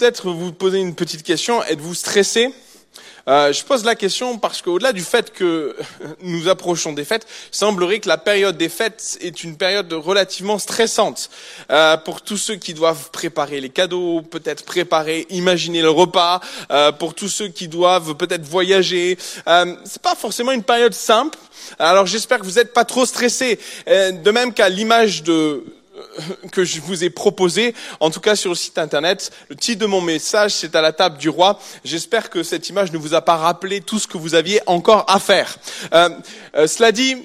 peut-être vous poser une petite question. Êtes-vous stressé? Euh, je pose la question parce qu'au-delà du fait que nous approchons des fêtes, semblerait que la période des fêtes est une période relativement stressante euh, pour tous ceux qui doivent préparer les cadeaux, peut-être préparer, imaginer le repas, euh, pour tous ceux qui doivent peut-être voyager. Euh, c'est pas forcément une période simple. Alors j'espère que vous n'êtes pas trop stressés. Euh, de même qu'à l'image de que je vous ai proposé, en tout cas sur le site internet. Le titre de mon message, c'est à la table du roi. J'espère que cette image ne vous a pas rappelé tout ce que vous aviez encore à faire. Euh, euh, cela dit,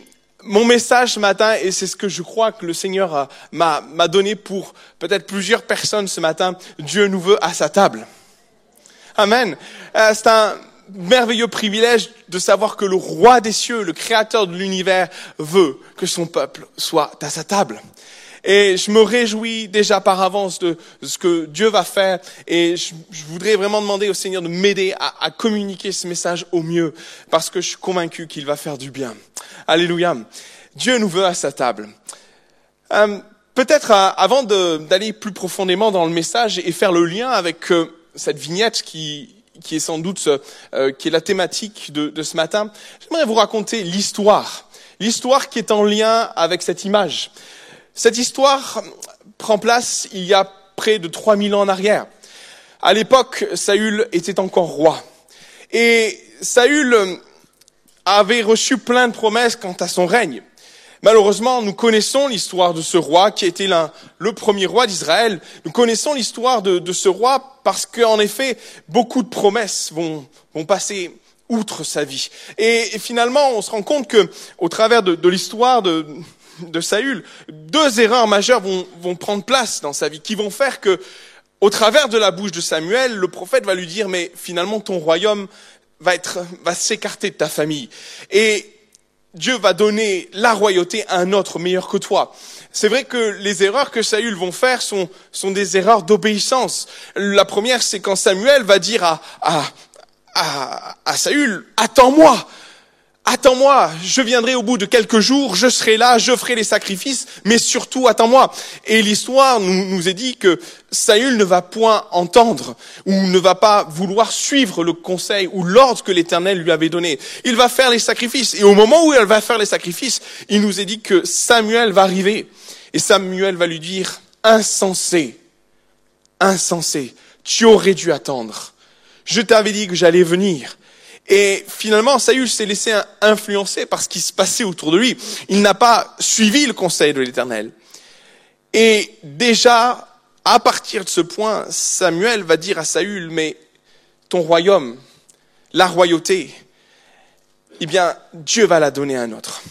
mon message ce matin, et c'est ce que je crois que le Seigneur m'a donné pour peut-être plusieurs personnes ce matin, Dieu nous veut à sa table. Amen. Euh, c'est un merveilleux privilège de savoir que le roi des cieux, le créateur de l'univers, veut que son peuple soit à sa table. Et je me réjouis déjà par avance de ce que Dieu va faire. Et je, voudrais vraiment demander au Seigneur de m'aider à, communiquer ce message au mieux, parce que je suis convaincu qu'il va faire du bien. Alléluia. Dieu nous veut à sa table. Euh, peut-être euh, avant d'aller plus profondément dans le message et faire le lien avec euh, cette vignette qui, qui est sans doute qui est la thématique de, de ce matin, j'aimerais vous raconter l'histoire, l'histoire qui est en lien avec cette image. Cette histoire prend place il y a près de 3000 ans en arrière. À l'époque, Saül était encore roi. Et Saül avait reçu plein de promesses quant à son règne. Malheureusement, nous connaissons l'histoire de ce roi qui était le premier roi d'Israël. Nous connaissons l'histoire de, ce roi parce qu'en effet, beaucoup de promesses vont, passer outre sa vie. Et, finalement, on se rend compte que, au travers de l'histoire de, de Saül, deux erreurs majeures vont, vont prendre place dans sa vie, qui vont faire que, au travers de la bouche de Samuel, le prophète va lui dire, mais finalement ton royaume va être, va s'écarter de ta famille. Et Dieu va donner la royauté à un autre meilleur que toi. C'est vrai que les erreurs que Saül vont faire sont, sont des erreurs d'obéissance. La première, c'est quand Samuel va dire à, à, à, à Saül, attends-moi, attends-moi, je viendrai au bout de quelques jours, je serai là, je ferai les sacrifices, mais surtout attends-moi. Et l'histoire nous, nous est dit que Saül ne va point entendre ou ne va pas vouloir suivre le conseil ou l'ordre que l'Éternel lui avait donné. Il va faire les sacrifices. Et au moment où il va faire les sacrifices, il nous est dit que Samuel va arriver. Et Samuel va lui dire, insensé, insensé, tu aurais dû attendre. Je t'avais dit que j'allais venir. Et finalement, Saül s'est laissé influencer par ce qui se passait autour de lui. Il n'a pas suivi le conseil de l'Éternel. Et déjà, à partir de ce point, Samuel va dire à Saül, mais ton royaume, la royauté, eh bien, Dieu va la donner à un autre.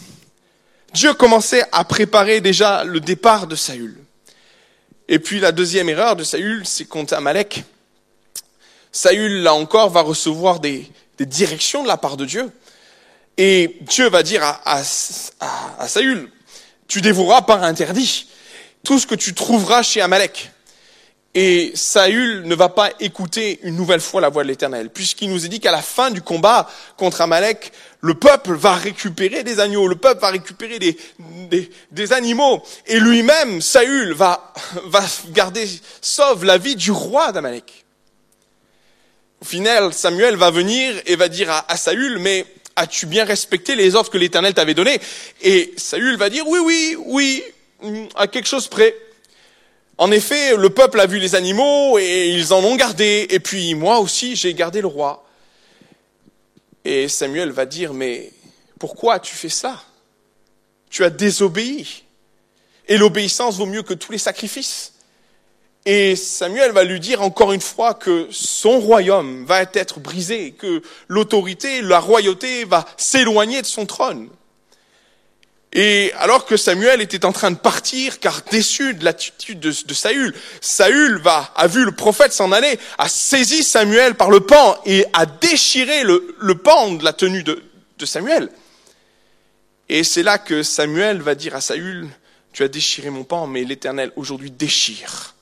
Dieu commençait à préparer déjà le départ de Saül. Et puis la deuxième erreur de Saül, c'est contre Amalek. Saül, là encore, va recevoir des, des directions de la part de Dieu. Et Dieu va dire à, à, à, Saül, tu dévoueras par interdit tout ce que tu trouveras chez Amalek. Et Saül ne va pas écouter une nouvelle fois la voix de l'Éternel, puisqu'il nous est dit qu'à la fin du combat contre Amalek, le peuple va récupérer des agneaux, le peuple va récupérer des, des, des animaux, et lui-même, Saül, va, va garder sauve la vie du roi d'Amalek. Au final, Samuel va venir et va dire à, Saül, mais as-tu bien respecté les ordres que l'Éternel t'avait donnés? Et Saül va dire, oui, oui, oui, mm, à quelque chose près. En effet, le peuple a vu les animaux et ils en ont gardé, et puis moi aussi j'ai gardé le roi. Et Samuel va dire, mais pourquoi tu fais ça? Tu as désobéi. Et l'obéissance vaut mieux que tous les sacrifices. Et Samuel va lui dire encore une fois que son royaume va être brisé, que l'autorité, la royauté va s'éloigner de son trône. Et alors que Samuel était en train de partir, car déçu de l'attitude de, Saül, Saül va, a vu le prophète s'en aller, a saisi Samuel par le pan et a déchiré le, pan de la tenue de Samuel. Et c'est là que Samuel va dire à Saül, tu as déchiré mon pan, mais l'Éternel aujourd'hui déchire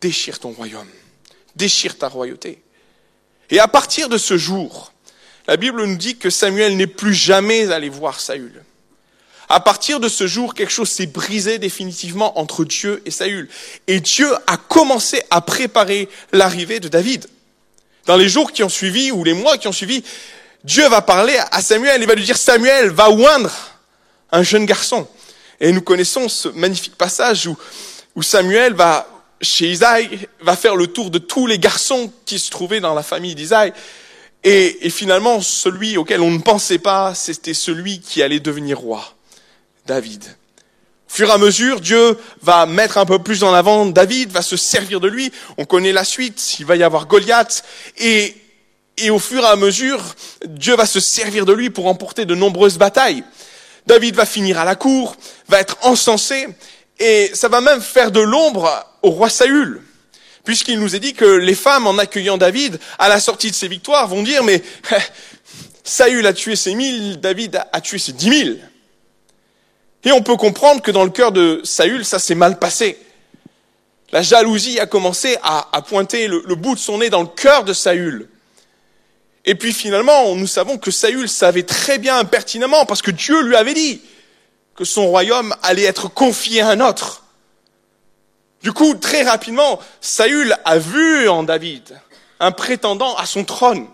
déchire ton royaume, déchire ta royauté. Et à partir de ce jour, la Bible nous dit que Samuel n'est plus jamais allé voir Saül. À partir de ce jour, quelque chose s'est brisé définitivement entre Dieu et Saül. Et Dieu a commencé à préparer l'arrivée de David. Dans les jours qui ont suivi, ou les mois qui ont suivi, Dieu va parler à Samuel, il va lui dire, Samuel va oindre un jeune garçon. Et nous connaissons ce magnifique passage où, où Samuel va, chez Isaïe, va faire le tour de tous les garçons qui se trouvaient dans la famille d'Isaïe. Et, et finalement, celui auquel on ne pensait pas, c'était celui qui allait devenir roi. David. Au fur et à mesure, Dieu va mettre un peu plus en avant David, va se servir de lui. On connaît la suite, il va y avoir Goliath. Et, et au fur et à mesure, Dieu va se servir de lui pour emporter de nombreuses batailles. David va finir à la cour, va être encensé, et ça va même faire de l'ombre au roi Saül. Puisqu'il nous est dit que les femmes, en accueillant David, à la sortie de ses victoires, vont dire, mais Saül a tué ses mille, David a tué ses dix mille. Et on peut comprendre que dans le cœur de Saül, ça s'est mal passé. La jalousie a commencé à, pointer le, bout de son nez dans le cœur de Saül. Et puis finalement, nous savons que Saül savait très bien pertinemment, parce que Dieu lui avait dit que son royaume allait être confié à un autre. Du coup, très rapidement, Saül a vu en David un prétendant à son trône.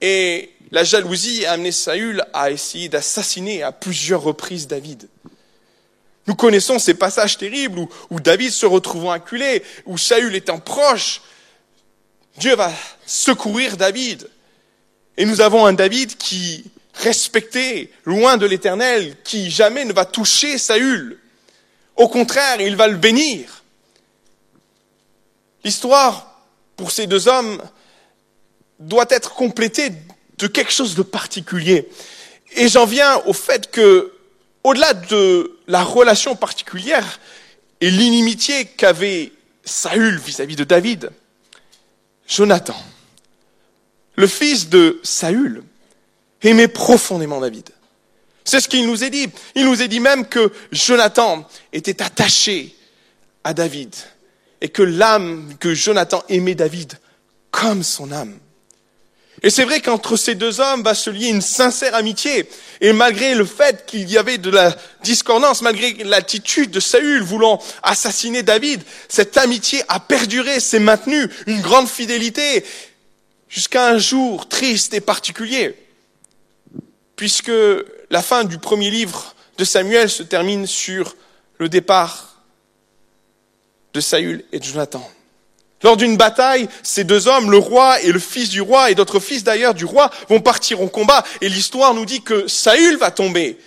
Et la jalousie a amené Saül à essayer d'assassiner à plusieurs reprises David. Nous connaissons ces passages terribles où, David se retrouvant acculé, où Saül étant proche, Dieu va secourir David. Et nous avons un David qui, respecté, loin de l'éternel, qui jamais ne va toucher Saül. Au contraire, il va le bénir. L'histoire, pour ces deux hommes, doit être complétée de quelque chose de particulier. Et j'en viens au fait que, au-delà de la relation particulière et l'inimitié qu'avait Saül vis-à-vis de David, Jonathan, le fils de Saül, aimait profondément David. C'est ce qu'il nous est dit. Il nous est dit même que Jonathan était attaché à David et que l'âme, que Jonathan aimait David comme son âme. Et c'est vrai qu'entre ces deux hommes va se lier une sincère amitié. Et malgré le fait qu'il y avait de la discordance, malgré l'attitude de Saül voulant assassiner David, cette amitié a perduré, s'est maintenue, une grande fidélité, jusqu'à un jour triste et particulier. Puisque la fin du premier livre de Samuel se termine sur le départ de Saül et de Jonathan. Lors d'une bataille, ces deux hommes, le roi et le fils du roi, et d'autres fils d'ailleurs du roi, vont partir au combat. Et l'histoire nous dit que Saül va tomber,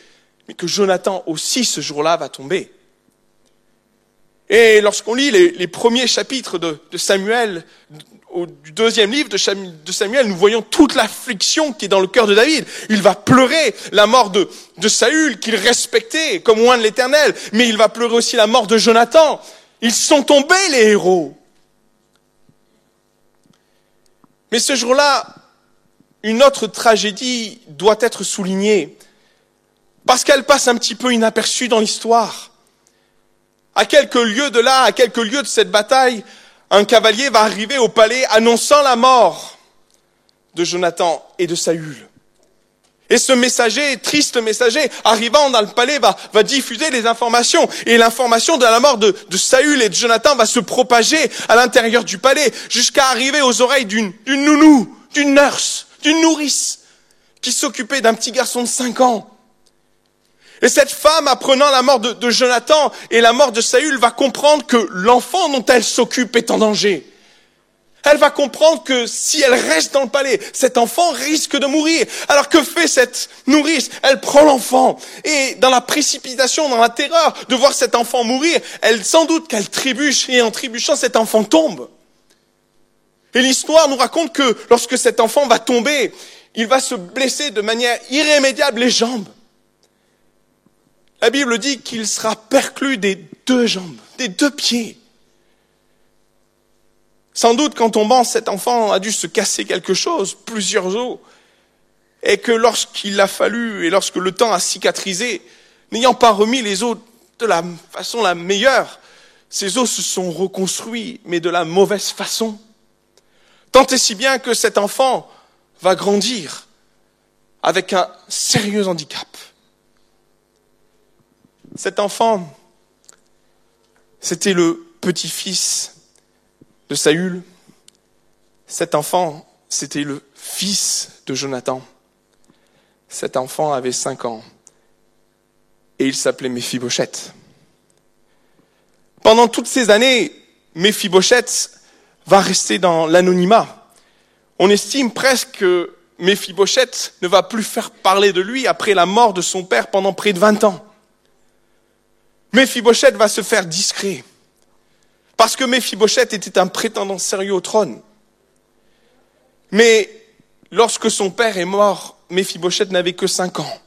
mais que Jonathan aussi ce jour-là va tomber. Et lorsqu'on lit les, premiers chapitres de, Samuel, au, deuxième livre de, Samuel, nous voyons toute l'affliction qui est dans le cœur de David. Il va pleurer la mort de, Saül, qu'il respectait comme loin de l'éternel, mais il va pleurer aussi la mort de Jonathan. Ils sont tombés, les héros. Mais ce jour-là, une autre tragédie doit être soulignée, parce qu'elle passe un petit peu inaperçue dans l'histoire. À quelques lieues de là, à quelques lieues de cette bataille, un cavalier va arriver au palais annonçant la mort de Jonathan et de Saül. Et ce messager, triste messager, arrivant dans le palais, va, diffuser les informations. Et l'information de la mort de, de, Saül et de Jonathan va se propager à l'intérieur du palais, jusqu'à arriver aux oreilles d'une nounou, d'une nurse, d'une nourrice, qui s'occupait d'un petit garçon de cinq ans. Et cette femme, apprenant la mort de, Jonathan et la mort de Saül, va comprendre que l'enfant dont elle s'occupe est en danger elle va comprendre que si elle reste dans le palais, cet enfant risque de mourir. Alors que fait cette nourrice? Elle prend l'enfant et dans la précipitation, dans la terreur de voir cet enfant mourir, elle sans doute qu'elle trébuche et en trébuchant, cet enfant tombe. Et l'histoire nous raconte que lorsque cet enfant va tomber, il va se blesser de manière irrémédiable les jambes. La Bible dit qu'il sera perclus des deux jambes, des deux pieds. Sans doute qu'en tombant, cet enfant a dû se casser quelque chose, plusieurs os, et que lorsqu'il a fallu, et lorsque le temps a cicatrisé, n'ayant pas remis les os de la façon la meilleure, ces os se sont reconstruits, mais de la mauvaise façon. Tant et si bien que cet enfant va grandir avec un sérieux handicap. Cet enfant, c'était le petit-fils de Saül. Cet enfant, c'était le fils de Jonathan. Cet enfant avait cinq ans et il s'appelait Méphibosheth. Pendant toutes ces années, Méphibosheth va rester dans l'anonymat. On estime presque que Méphibosheth ne va plus faire parler de lui après la mort de son père pendant près de 20 ans. Méphibosheth va se faire discret. Parce que Méphibosheth était un prétendant sérieux au trône. Mais lorsque son père est mort, Méphibosheth n'avait que cinq ans.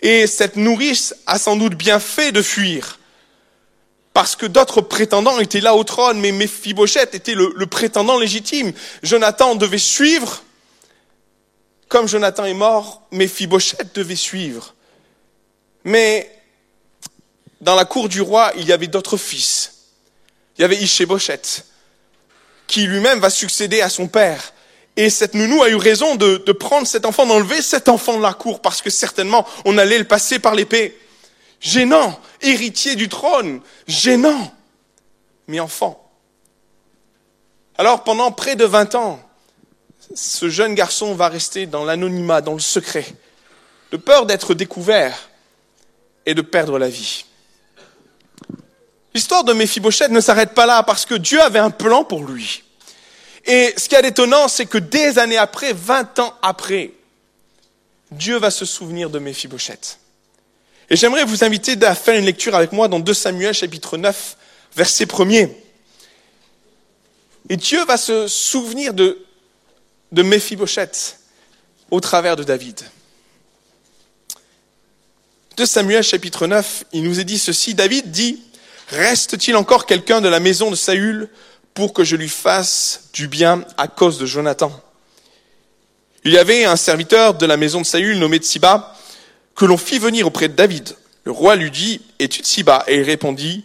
Et cette nourrice a sans doute bien fait de fuir. Parce que d'autres prétendants étaient là au trône, mais Méphibosheth était le, prétendant légitime. Jonathan devait suivre. Comme Jonathan est mort, Méphibosheth devait suivre. Mais dans la cour du roi, il y avait d'autres fils. Il y avait Ishéboshet, qui lui-même va succéder à son père. Et cette nounou a eu raison de, de prendre cet enfant, d'enlever cet enfant de la cour, parce que certainement on allait le passer par l'épée. Gênant, héritier du trône, gênant, mais enfant. Alors pendant près de 20 ans, ce jeune garçon va rester dans l'anonymat, dans le secret, de peur d'être découvert et de perdre la vie. L'histoire de Méphibosheth ne s'arrête pas là parce que Dieu avait un plan pour lui. Et ce qui est étonnant, c'est que des années après, 20 ans après, Dieu va se souvenir de Méphibosheth. Et j'aimerais vous inviter à faire une lecture avec moi dans 2 Samuel chapitre 9, verset 1er. Et Dieu va se souvenir de, de Méphibosheth au travers de David. 2 Samuel chapitre 9, il nous est dit ceci, David dit, Reste-t-il encore quelqu'un de la maison de Saül pour que je lui fasse du bien à cause de Jonathan? Il y avait un serviteur de la maison de Saül nommé Tsiba que l'on fit venir auprès de David. Le roi lui dit, es-tu Tsiba Et il répondit,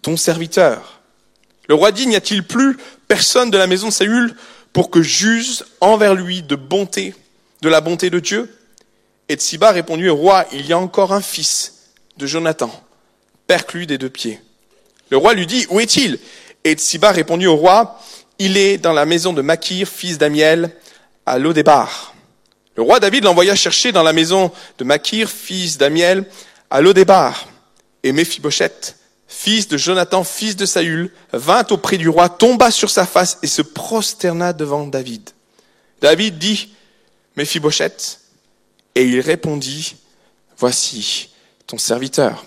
ton serviteur. Le roi dit, n'y a-t-il plus personne de la maison de Saül pour que j'use envers lui de bonté, de la bonté de Dieu? Et Tsiba répondit au roi, il y a encore un fils de Jonathan, perclus des deux pieds. Le roi lui dit, où est-il? Et Tsiba répondit au roi, il est dans la maison de Makir, fils d'Amiel, à Lodébar. Le roi David l'envoya chercher dans la maison de Makir, fils d'Amiel, à Lodébar. Et Méphibosheth, fils de Jonathan, fils de Saül, vint auprès du roi, tomba sur sa face et se prosterna devant David. David dit, Méphibosheth, et il répondit, voici ton serviteur.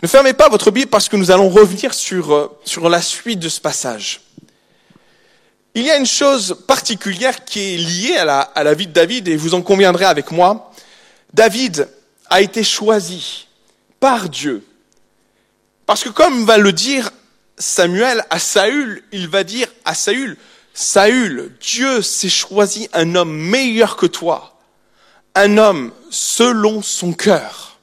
Ne fermez pas votre Bible parce que nous allons revenir sur, euh, sur la suite de ce passage. Il y a une chose particulière qui est liée à la, à la vie de David et vous en conviendrez avec moi. David a été choisi par Dieu. Parce que comme va le dire Samuel à Saül, il va dire à Saül, Saül, Dieu s'est choisi un homme meilleur que toi, un homme selon son cœur.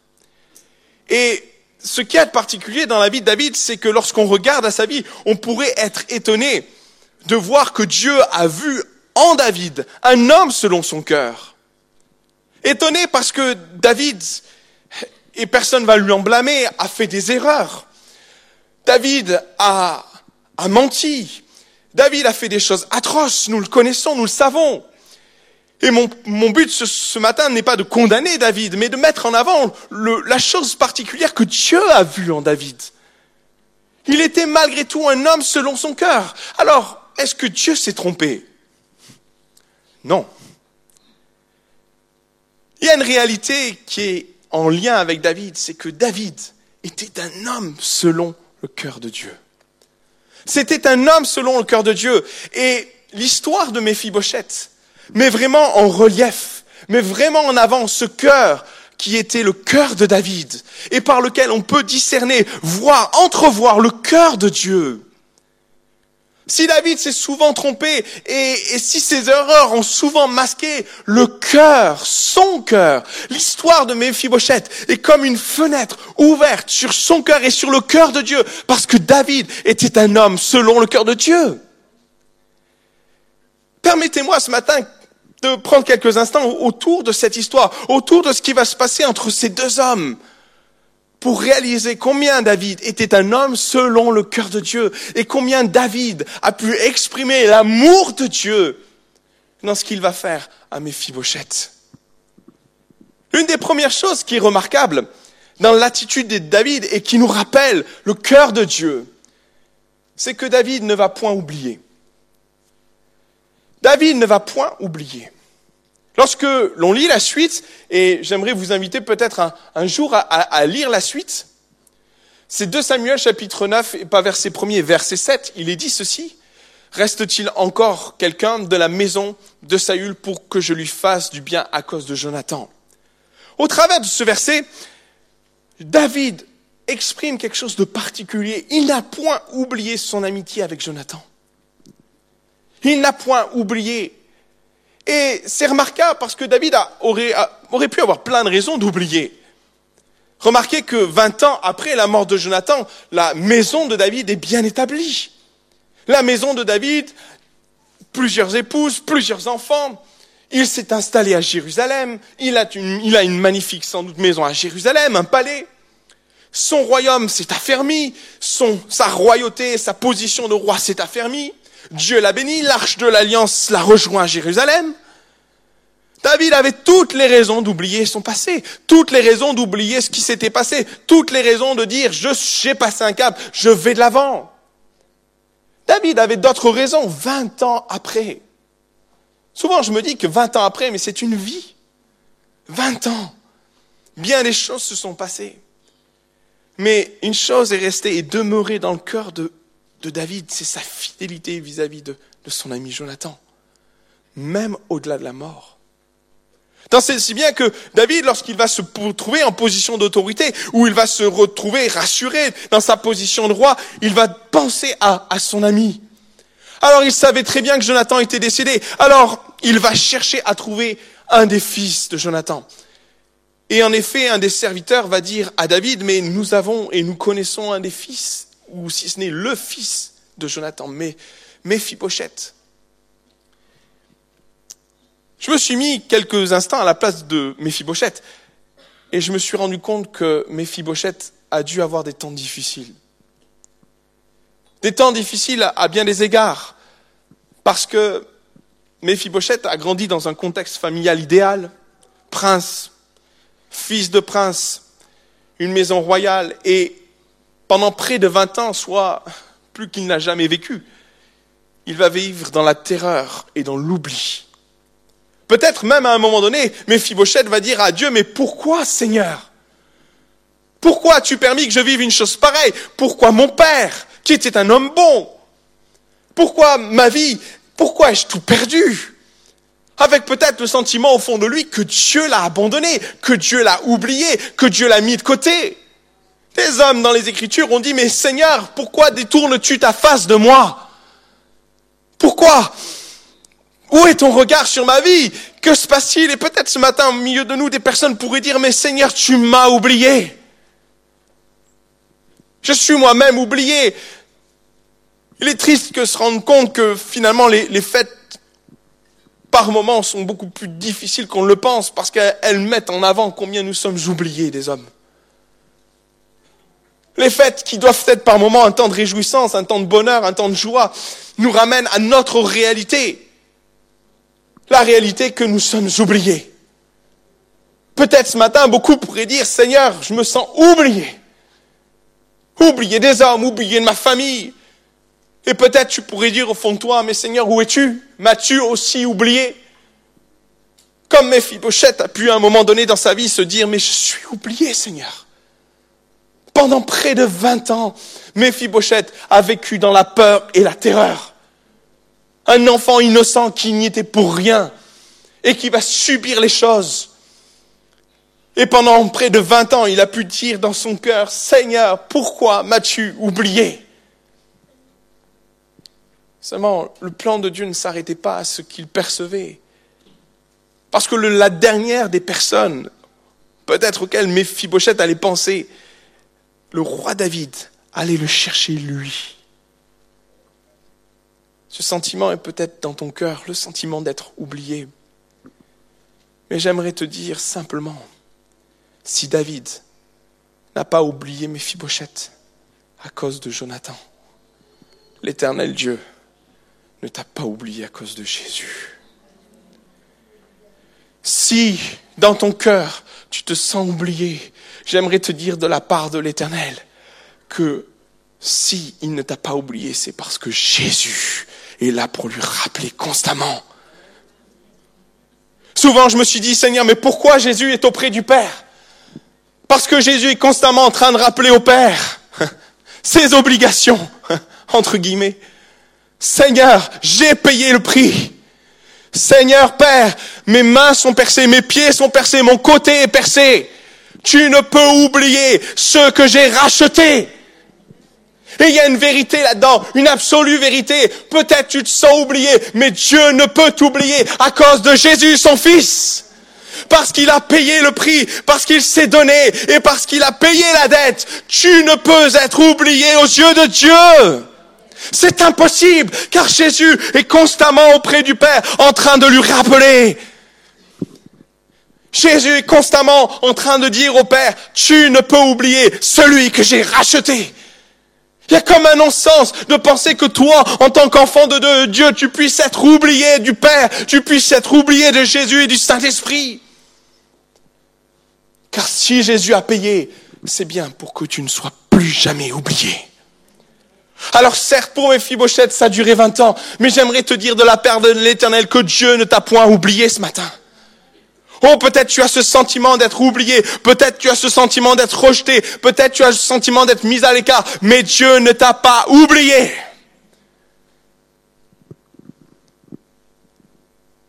Et ce qui est particulier dans la vie de David, c'est que lorsqu'on regarde à sa vie, on pourrait être étonné de voir que Dieu a vu en David un homme selon son cœur. Étonné parce que David, et personne va lui en blâmer, a fait des erreurs. David a menti. David a fait des choses atroces. Nous le connaissons, nous le savons. Et mon, but ce, matin n'est pas de condamner David, mais de mettre en avant la chose particulière que Dieu a vue en David. Il était malgré tout un homme selon son cœur. Alors, est-ce que Dieu s'est trompé? Non. Il y a une réalité qui est en lien avec David, c'est que David était un homme selon le cœur de Dieu. C'était un homme selon le cœur de Dieu. Et l'histoire de Méphibosheth, mais vraiment en relief, mais vraiment en avant ce cœur qui était le cœur de David et par lequel on peut discerner, voir, entrevoir le cœur de Dieu. Si David s'est souvent trompé et, et, si ses erreurs ont souvent masqué le cœur, son cœur, l'histoire de Méphibosheth est comme une fenêtre ouverte sur son cœur et sur le cœur de Dieu parce que David était un homme selon le cœur de Dieu. Permettez-moi ce matin de prendre quelques instants autour de cette histoire, autour de ce qui va se passer entre ces deux hommes, pour réaliser combien David était un homme selon le cœur de Dieu et combien David a pu exprimer l'amour de Dieu dans ce qu'il va faire à Méphibosheth. Une des premières choses qui est remarquable dans l'attitude de David et qui nous rappelle le cœur de Dieu, c'est que David ne va point oublier. David ne va point oublier. Lorsque l'on lit la suite, et j'aimerais vous inviter peut-être un, jour à, lire la suite, c'est 2 Samuel chapitre 9, et pas verset 1er, verset 7, il est dit ceci. Reste-t-il encore quelqu'un de la maison de Saül pour que je lui fasse du bien à cause de Jonathan? Au travers de ce verset, David exprime quelque chose de particulier. Il n'a point oublié son amitié avec Jonathan. Il n'a point oublié. Et c'est remarquable parce que David aurait, pu avoir plein de raisons d'oublier. Remarquez que 20 ans après la mort de Jonathan, la maison de David est bien établie. La maison de David, plusieurs épouses, plusieurs enfants. Il s'est installé à Jérusalem. Il a, une, magnifique, sans doute, maison à Jérusalem, un palais. Son royaume s'est affermi. Sa royauté, sa position de roi s'est affermie. Dieu l'a béni. L'arche de l'alliance l'a rejoint à Jérusalem. David avait toutes les raisons d'oublier son passé, toutes les raisons d'oublier ce qui s'était passé, toutes les raisons de dire je j'ai passé un cap, je vais de l'avant. David avait d'autres raisons 20 ans après. Souvent, je me dis que 20 ans après, mais c'est une vie. 20 ans. Bien des choses se sont passées. Mais une chose est restée et demeurée dans le cœur de, David, c'est sa fidélité vis-à-vis de, son ami Jonathan. Même au-delà de la mort. Tant c'est si bien que David, lorsqu'il va se trouver en position d'autorité, où il va se retrouver rassuré dans sa position de roi, il va penser à son ami. Alors il savait très bien que Jonathan était décédé. Alors il va chercher à trouver un des fils de Jonathan. Et en effet, un des serviteurs va dire à David, mais nous avons et nous connaissons un des fils, ou si ce n'est le fils de Jonathan, mais Méphibosheth. Je me suis mis quelques instants à la place de Méphibosheth et je me suis rendu compte que Méphibosheth a dû avoir des temps difficiles. Des temps difficiles à bien des égards parce que Méphibosheth a grandi dans un contexte familial idéal, prince, fils de prince, une maison royale et pendant près de 20 ans, soit plus qu'il n'a jamais vécu, il va vivre dans la terreur et dans l'oubli. Peut-être même à un moment donné, Mephibosheth va dire à Dieu, mais pourquoi Seigneur? Pourquoi as-tu permis que je vive une chose pareille? Pourquoi mon père, qui était un homme bon? Pourquoi ma vie Pourquoi ai-je tout perdu? Avec peut-être le sentiment au fond de lui que Dieu l'a abandonné, que Dieu l'a oublié, que Dieu l'a mis de côté. Des hommes dans les Écritures ont dit, mais Seigneur, pourquoi détournes-tu ta face de moi? Pourquoi? Où est ton regard sur ma vie? Que se passe-t-il? Et peut-être ce matin, au milieu de nous, des personnes pourraient dire, mais Seigneur, tu m'as oublié. Je suis moi-même oublié. Il est triste que se rendre compte que finalement les, les fêtes, par moments, sont beaucoup plus difficiles qu'on le pense parce qu'elles mettent en avant combien nous sommes oubliés des hommes. Les fêtes qui doivent être par moments un temps de réjouissance, un temps de bonheur, un temps de joie, nous ramènent à notre réalité la réalité que nous sommes oubliés. Peut-être ce matin, beaucoup pourraient dire, Seigneur, je me sens oublié. Oublié des hommes, oublié de ma famille. Et peut-être tu pourrais dire au fond de toi, mais Seigneur, où es-tu? M'as-tu aussi oublié? Comme Mephibosheth a pu à un moment donné dans sa vie se dire, mais je suis oublié, Seigneur. Pendant près de 20 ans, Mephibosheth a vécu dans la peur et la terreur. Un enfant innocent qui n'y était pour rien et qui va subir les choses. Et pendant près de 20 ans, il a pu dire dans son cœur, Seigneur, pourquoi m'as-tu oublié? Seulement, le plan de Dieu ne s'arrêtait pas à ce qu'il percevait. Parce que la dernière des personnes, peut-être auxquelles Méphibosheth allait penser, le roi David allait le chercher lui. Ce sentiment est peut-être dans ton cœur, le sentiment d'être oublié. Mais j'aimerais te dire simplement, si David n'a pas oublié Méphibosheth à cause de Jonathan. L'éternel Dieu ne t'a pas oublié à cause de Jésus. Si dans ton cœur tu te sens oublié, j'aimerais te dire de la part de l'Éternel que si il ne t'a pas oublié, c'est parce que Jésus est là pour lui rappeler constamment. Souvent, je me suis dit, Seigneur, mais pourquoi Jésus est auprès du Père? Parce que Jésus est constamment en train de rappeler au Père ses obligations, entre guillemets. Seigneur, j'ai payé le prix. Seigneur Père, mes mains sont percées, mes pieds sont percés, mon côté est percé. Tu ne peux oublier ce que j'ai racheté. Et il y a une vérité là-dedans, une absolue vérité. Peut-être tu te sens oublié, mais Dieu ne peut t'oublier à cause de Jésus, son Fils. Parce qu'il a payé le prix, parce qu'il s'est donné et parce qu'il a payé la dette. Tu ne peux être oublié aux yeux de Dieu. C'est impossible, car Jésus est constamment auprès du Père en train de lui rappeler. Jésus est constamment en train de dire au Père, tu ne peux oublier celui que j'ai racheté. Il y a comme un non-sens de penser que toi, en tant qu'enfant de Dieu, tu puisses être oublié du Père, tu puisses être oublié de Jésus et du Saint-Esprit. Car si Jésus a payé, c'est bien pour que tu ne sois plus jamais oublié. Alors certes, pour mes fibochettes, ça a duré 20 ans, mais j'aimerais te dire de la part de l'Éternel que Dieu ne t'a point oublié ce matin. Oh, peut-être tu as ce sentiment d'être oublié, peut-être tu as ce sentiment d'être rejeté, peut-être tu as ce sentiment d'être mis à l'écart, mais Dieu ne t'a pas oublié.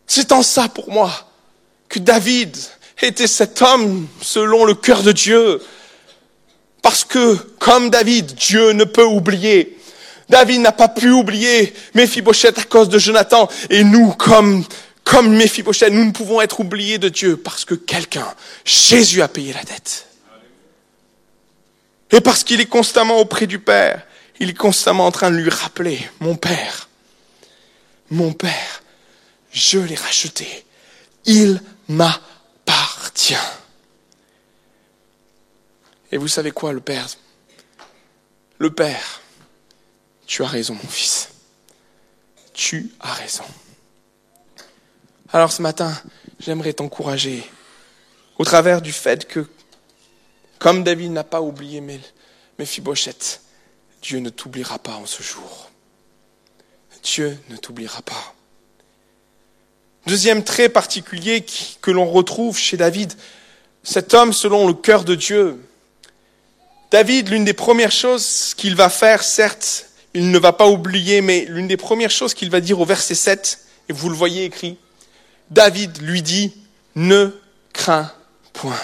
C'est en ça pour moi que David était cet homme selon le cœur de Dieu. Parce que, comme David, Dieu ne peut oublier. David n'a pas pu oublier Méphibosheth à cause de Jonathan. Et nous, comme comme nous ne pouvons être oubliés de Dieu parce que quelqu'un, Jésus a payé la dette. Et parce qu'il est constamment auprès du Père, il est constamment en train de lui rappeler, mon Père, mon Père, je l'ai racheté, il m'appartient. Et vous savez quoi, le Père? Le Père, tu as raison, mon fils. Tu as raison. Alors ce matin, j'aimerais t'encourager au travers du fait que, comme David n'a pas oublié Méphibosheth, Dieu ne t'oubliera pas en ce jour. Dieu ne t'oubliera pas. Deuxième trait particulier que l'on retrouve chez David, cet homme selon le cœur de Dieu. David, l'une des premières choses qu'il va faire, certes, il ne va pas oublier, mais l'une des premières choses qu'il va dire au verset 7, et vous le voyez écrit, David lui dit, ne crains point.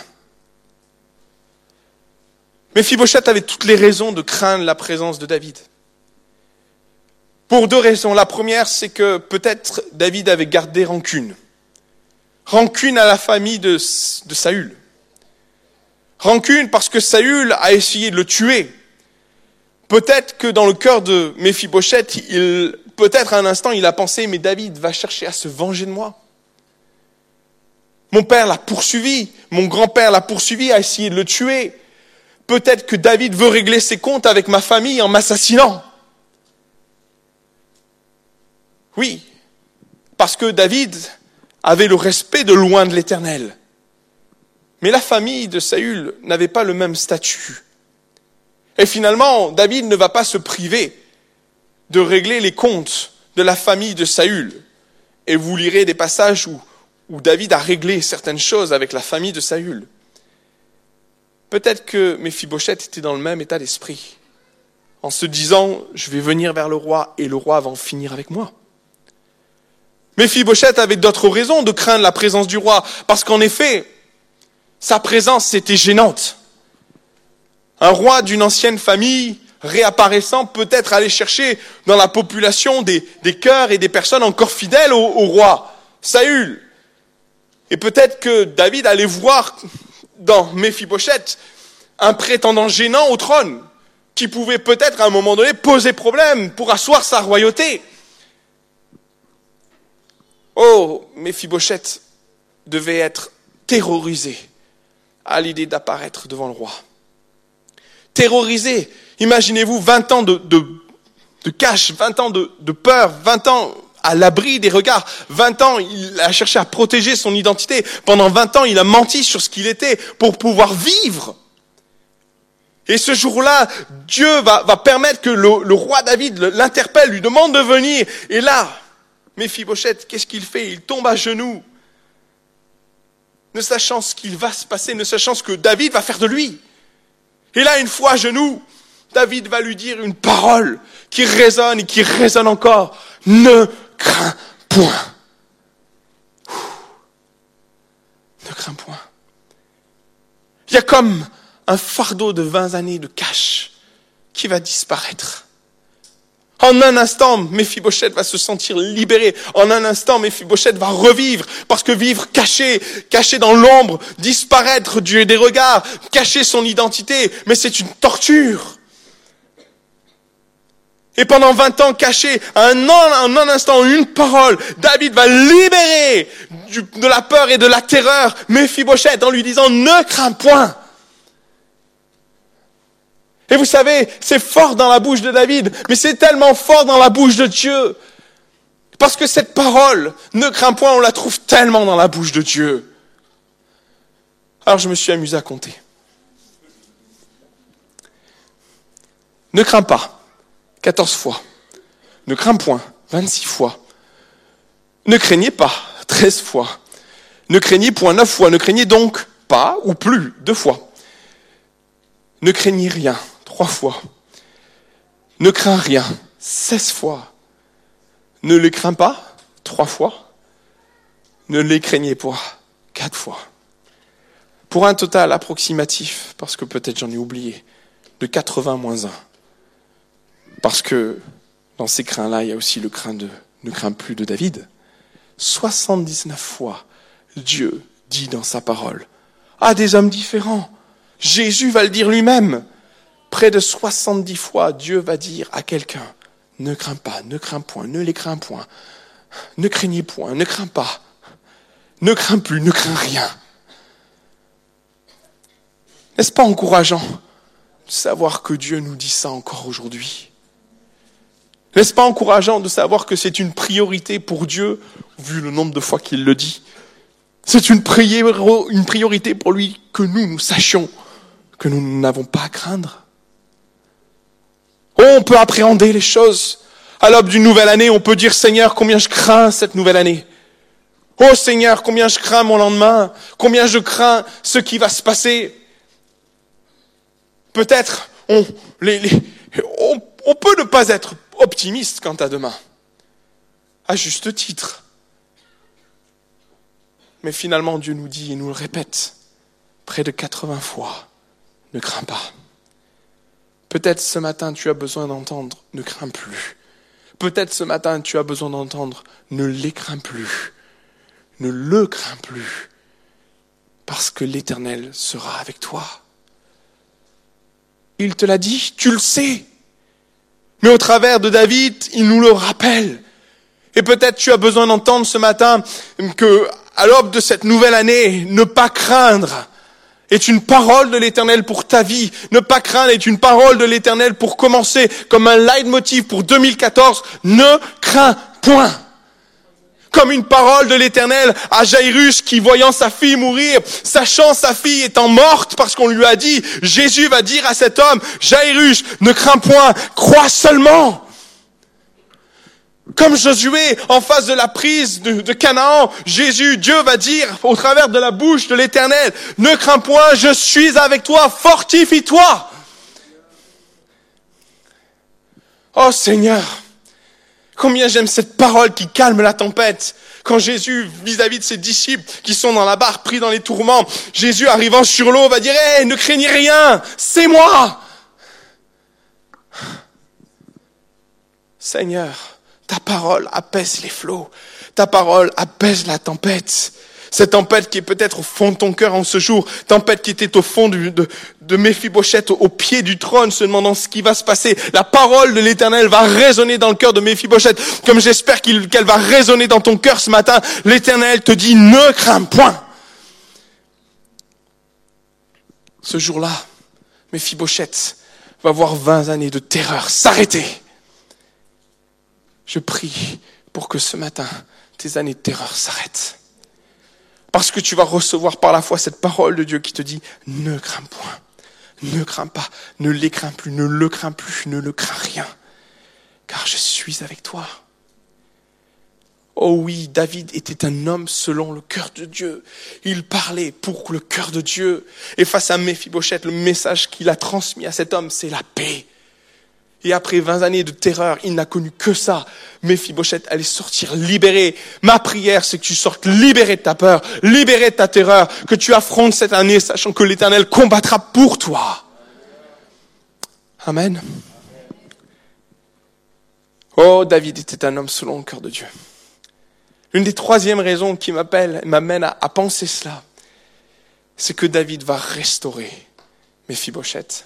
Mephibosheth avait toutes les raisons de craindre la présence de David. Pour deux raisons. La première, c'est que peut-être David avait gardé rancune. Rancune à la famille de, de Saül. Rancune parce que Saül a essayé de le tuer. Peut-être que dans le cœur de Mephibosheth, il, peut-être un instant, il a pensé, mais David va chercher à se venger de moi. Mon père l'a poursuivi, mon grand-père l'a poursuivi, a essayé de le tuer. Peut-être que David veut régler ses comptes avec ma famille en m'assassinant. Oui, parce que David avait le respect de loin de l'Éternel. Mais la famille de Saül n'avait pas le même statut. Et finalement, David ne va pas se priver de régler les comptes de la famille de Saül. Et vous lirez des passages où David a réglé certaines choses avec la famille de Saül. Peut-être que Mephibosheth était dans le même état d'esprit, en se disant, je vais venir vers le roi et le roi va en finir avec moi. Mephibosheth avait d'autres raisons de craindre la présence du roi, parce qu'en effet, sa présence était gênante. Un roi d'une ancienne famille réapparaissant peut-être aller chercher dans la population des, des cœurs et des personnes encore fidèles au, roi. Saül, et peut-être que David allait voir dans Méphibosheth un prétendant gênant au trône, qui pouvait peut-être à un moment donné poser problème pour asseoir sa royauté. Oh, Méphibosheth devait être terrorisé à l'idée d'apparaître devant le roi. Terrorisé. Imaginez-vous 20 ans de, de, de cash, 20 ans de, peur, 20 ans à l'abri des regards. 20 ans, il a cherché à protéger son identité. Pendant 20 ans, il a menti sur ce qu'il était pour pouvoir vivre. Et ce jour-là, Dieu va, va, permettre que le, roi David l'interpelle, lui demande de venir. Et là, Méphibosheth, qu'est-ce qu'il fait? Il tombe à genoux, ne sachant ce qu'il va se passer, ne sachant ce que David va faire de lui. Et là, une fois à genoux, David va lui dire une parole qui résonne et qui résonne encore. Ne crains point. Ne crains point. Il y a comme un fardeau de 20 années de cash qui va disparaître. En un instant, Méphibosheth va se sentir libéré. En un instant, Méphibosheth va revivre. Parce que vivre caché, caché dans l'ombre, disparaître du des regards, cacher son identité, mais c'est une torture. Et pendant 20 ans caché, un, en un instant, une parole, David va libérer de la peur et de la terreur Méphibosheth en lui disant ne crains point. Et vous savez, c'est fort dans la bouche de David, mais c'est tellement fort dans la bouche de Dieu. Parce que cette parole, ne crains point, on la trouve tellement dans la bouche de Dieu. Alors je me suis amusé à compter. Ne crains pas, 14 fois. Ne crains point, 26 fois. Ne craignez pas, 13 fois. Ne craignez point, 9 fois. Ne craignez donc pas ou plus, deux fois. Ne craignez rien, trois fois. Ne crains rien, seize fois. Ne les crains pas, trois fois. Ne les craignez pas, quatre fois. Pour un total approximatif, parce que peut-être j'en ai oublié, de 80 moins 1. Parce que dans ces crains-là, il y a aussi le craint de ne crains plus de David. 79 fois, Dieu dit dans sa parole à des hommes différents. Jésus va le dire lui-même. Près de 70 fois, Dieu va dire à quelqu'un, ne crains pas, ne crains point, ne les crains point, ne craignez point, ne crains pas, ne crains plus, ne crains rien. N'est-ce pas encourageant de savoir que Dieu nous dit ça encore aujourd'hui? N'est-ce pas encourageant de savoir que c'est une priorité pour Dieu, vu le nombre de fois qu'il le dit? C'est une, une priorité pour lui que nous, nous sachions que nous n'avons pas à craindre. Oh, on peut appréhender les choses. À l'aube d'une nouvelle année, on peut dire Seigneur, combien je crains cette nouvelle année. Oh Seigneur, combien je crains mon lendemain, combien je crains ce qui va se passer. Peut-être on, peut ne pas être optimiste quant à demain, à juste titre. Mais finalement, Dieu nous dit et nous le répète près de 80 fois, ne crains pas. Peut-être ce matin tu as besoin d'entendre ne crains plus. Peut-être ce matin tu as besoin d'entendre ne les crains plus. Ne le crains plus. Parce que l'Éternel sera avec toi. Il te l'a dit, tu le sais. Mais au travers de David, il nous le rappelle. Et peut-être tu as besoin d'entendre ce matin que, à l'aube de cette nouvelle année, ne pas craindre est une parole de l'éternel pour ta vie. Ne pas craindre est une parole de l'éternel pour commencer comme un leitmotiv pour 2014. Ne crains point. Comme une parole de l'éternel à Jairus qui, voyant sa fille mourir, sachant sa fille étant morte parce qu'on lui a dit, Jésus va dire à cet homme, Jairus, ne crains point, crois seulement. Comme Josué, en face de la prise de, Canaan, Jésus, Dieu va dire au travers de la bouche de l'Éternel, ne crains point, je suis avec toi, fortifie-toi. Oh Seigneur, combien j'aime cette parole qui calme la tempête. Quand Jésus, vis-à-vis de ses disciples qui sont dans la barre, pris dans les tourments, Jésus arrivant sur l'eau va dire, hé, ne craignez rien, c'est moi. Seigneur, ta parole apaise les flots. Ta parole apaise la tempête. Cette tempête qui est peut-être au fond de ton cœur en ce jour, tempête qui était au fond de, de Méphibosheth, au, pied du trône, se demandant ce qui va se passer. La parole de l'Éternel va résonner dans le cœur de Méphibosheth, comme j'espère qu'elle va résonner dans ton cœur ce matin. L'Éternel te dit, ne crains point. Ce jour-là, Méphibosheth va voir 20 années de terreur s'arrêter. Je prie pour que ce matin, tes années de terreur s'arrêtent. Parce que tu vas recevoir par la foi cette parole de Dieu qui te dit, ne crains point, ne crains pas, ne les crains plus, ne le crains plus, ne le crains rien, car je suis avec toi. Oh oui, David était un homme selon le cœur de Dieu. Il parlait pour le cœur de Dieu. Et face à Méphibosheth, le message qu'il a transmis à cet homme, c'est la paix. Et après 20 années de terreur, il n'a connu que ça. Méphibosheth allait sortir libéré. Ma prière, c'est que tu sortes libéré de ta peur, libéré de ta terreur, que tu affrontes cette année, sachant que l'Éternel combattra pour toi. Amen. Oh, David était un homme selon le cœur de Dieu. Une des troisièmes raisons qui m'appelle, m'amène à, penser cela, c'est que David va restaurer Méphibosheth.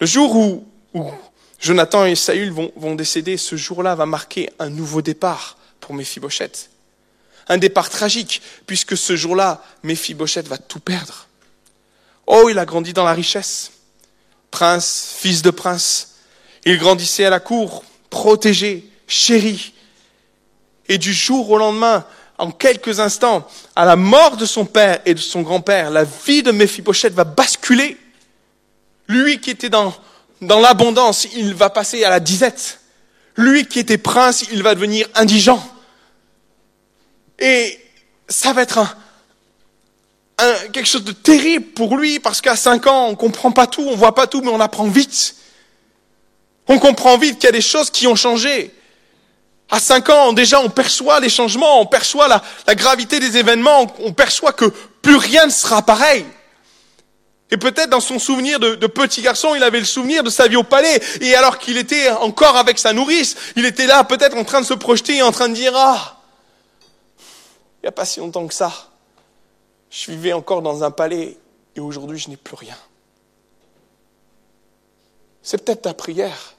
Le jour où où Jonathan et Saül vont, décéder, ce jour-là va marquer un nouveau départ pour Méphibosheth. Un départ tragique, puisque ce jour-là, Méphibosheth va tout perdre. Oh, il a grandi dans la richesse. Prince, fils de prince. Il grandissait à la cour, protégé, chéri. Et du jour au lendemain, en quelques instants, à la mort de son père et de son grand-père, la vie de Méphibosheth va basculer. Lui qui était dans dans l'abondance, il va passer à la disette. Lui qui était prince, il va devenir indigent. Et ça va être quelque chose de terrible pour lui, parce qu'à cinq ans, on comprend pas tout, on voit pas tout, mais on apprend vite. On comprend vite qu'il y a des choses qui ont changé. À cinq ans, déjà, on perçoit les changements, on perçoit la gravité des événements, on perçoit que plus rien ne sera pareil. Et peut-être dans son souvenir de, petit garçon, il avait le souvenir de sa vie au palais. Et alors qu'il était encore avec sa nourrice, il était là peut-être en train de se projeter et en train de dire, ah, il n'y a pas si longtemps que ça, je vivais encore dans un palais et aujourd'hui je n'ai plus rien. C'est peut-être ta prière.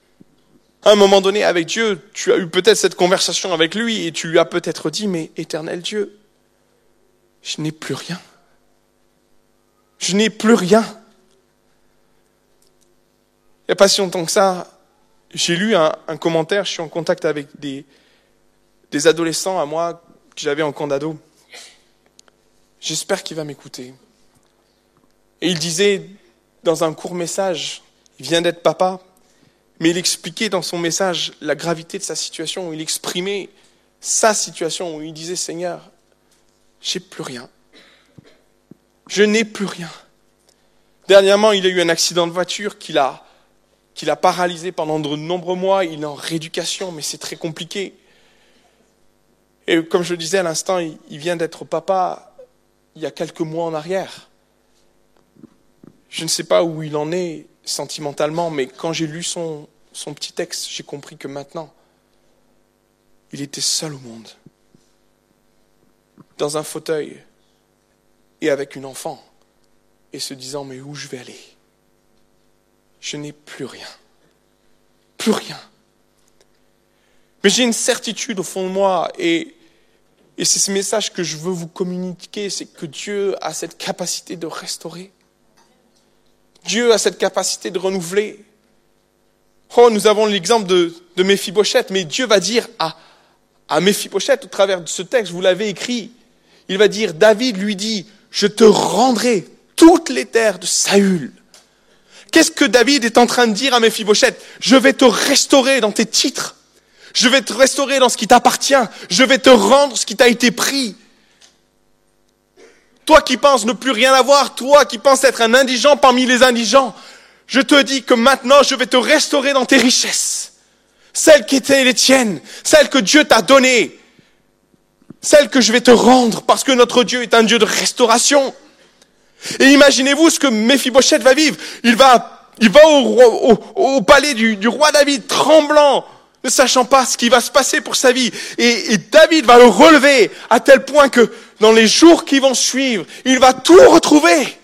À un moment donné, avec Dieu, tu as eu peut-être cette conversation avec lui et tu lui as peut-être dit, mais éternel Dieu, je n'ai plus rien. Je n'ai plus rien. Il n'y a pas si longtemps que ça, j'ai lu un, commentaire, je suis en contact avec des, adolescents à moi que j'avais en camp d'ado. J'espère qu'il va m'écouter. Et il disait dans un court message, il vient d'être papa, mais il expliquait dans son message la gravité de sa situation, il exprimait sa situation, où il disait Seigneur, j'ai plus rien. Je n'ai plus rien. Dernièrement, il a eu un accident de voiture qui l'a, qui l'a paralysé pendant de nombreux mois. Il est en rééducation, mais c'est très compliqué. Et comme je le disais à l'instant, il vient d'être papa il y a quelques mois en arrière. Je ne sais pas où il en est sentimentalement, mais quand j'ai lu son, son petit texte, j'ai compris que maintenant, il était seul au monde, dans un fauteuil, et avec une enfant et se disant mais où je vais aller? Je n'ai plus rien. Plus rien. Mais j'ai une certitude au fond de moi et, et c'est ce message que je veux vous communiquer, c'est que Dieu a cette capacité de restaurer. Dieu a cette capacité de renouveler. Oh, nous avons l'exemple de, de mais Dieu va dire à, à au travers de ce texte, vous l'avez écrit, il va dire, David lui dit, je te rendrai toutes les terres de Saül. Qu'est-ce que David est en train de dire à Méphibosheth? Je vais te restaurer dans tes titres. Je vais te restaurer dans ce qui t'appartient. Je vais te rendre ce qui t'a été pris. Toi qui penses ne plus rien avoir, toi qui penses être un indigent parmi les indigents, je te dis que maintenant je vais te restaurer dans tes richesses. Celles qui étaient les tiennes, celles que Dieu t'a données celle que je vais te rendre, parce que notre Dieu est un Dieu de restauration. Et imaginez-vous ce que Méphibosheth va vivre. Il va, il va au, palais du, roi David, tremblant, ne sachant pas ce qui va se passer pour sa vie. Et, et David va le relever à tel point que dans les jours qui vont suivre, il va tout retrouver.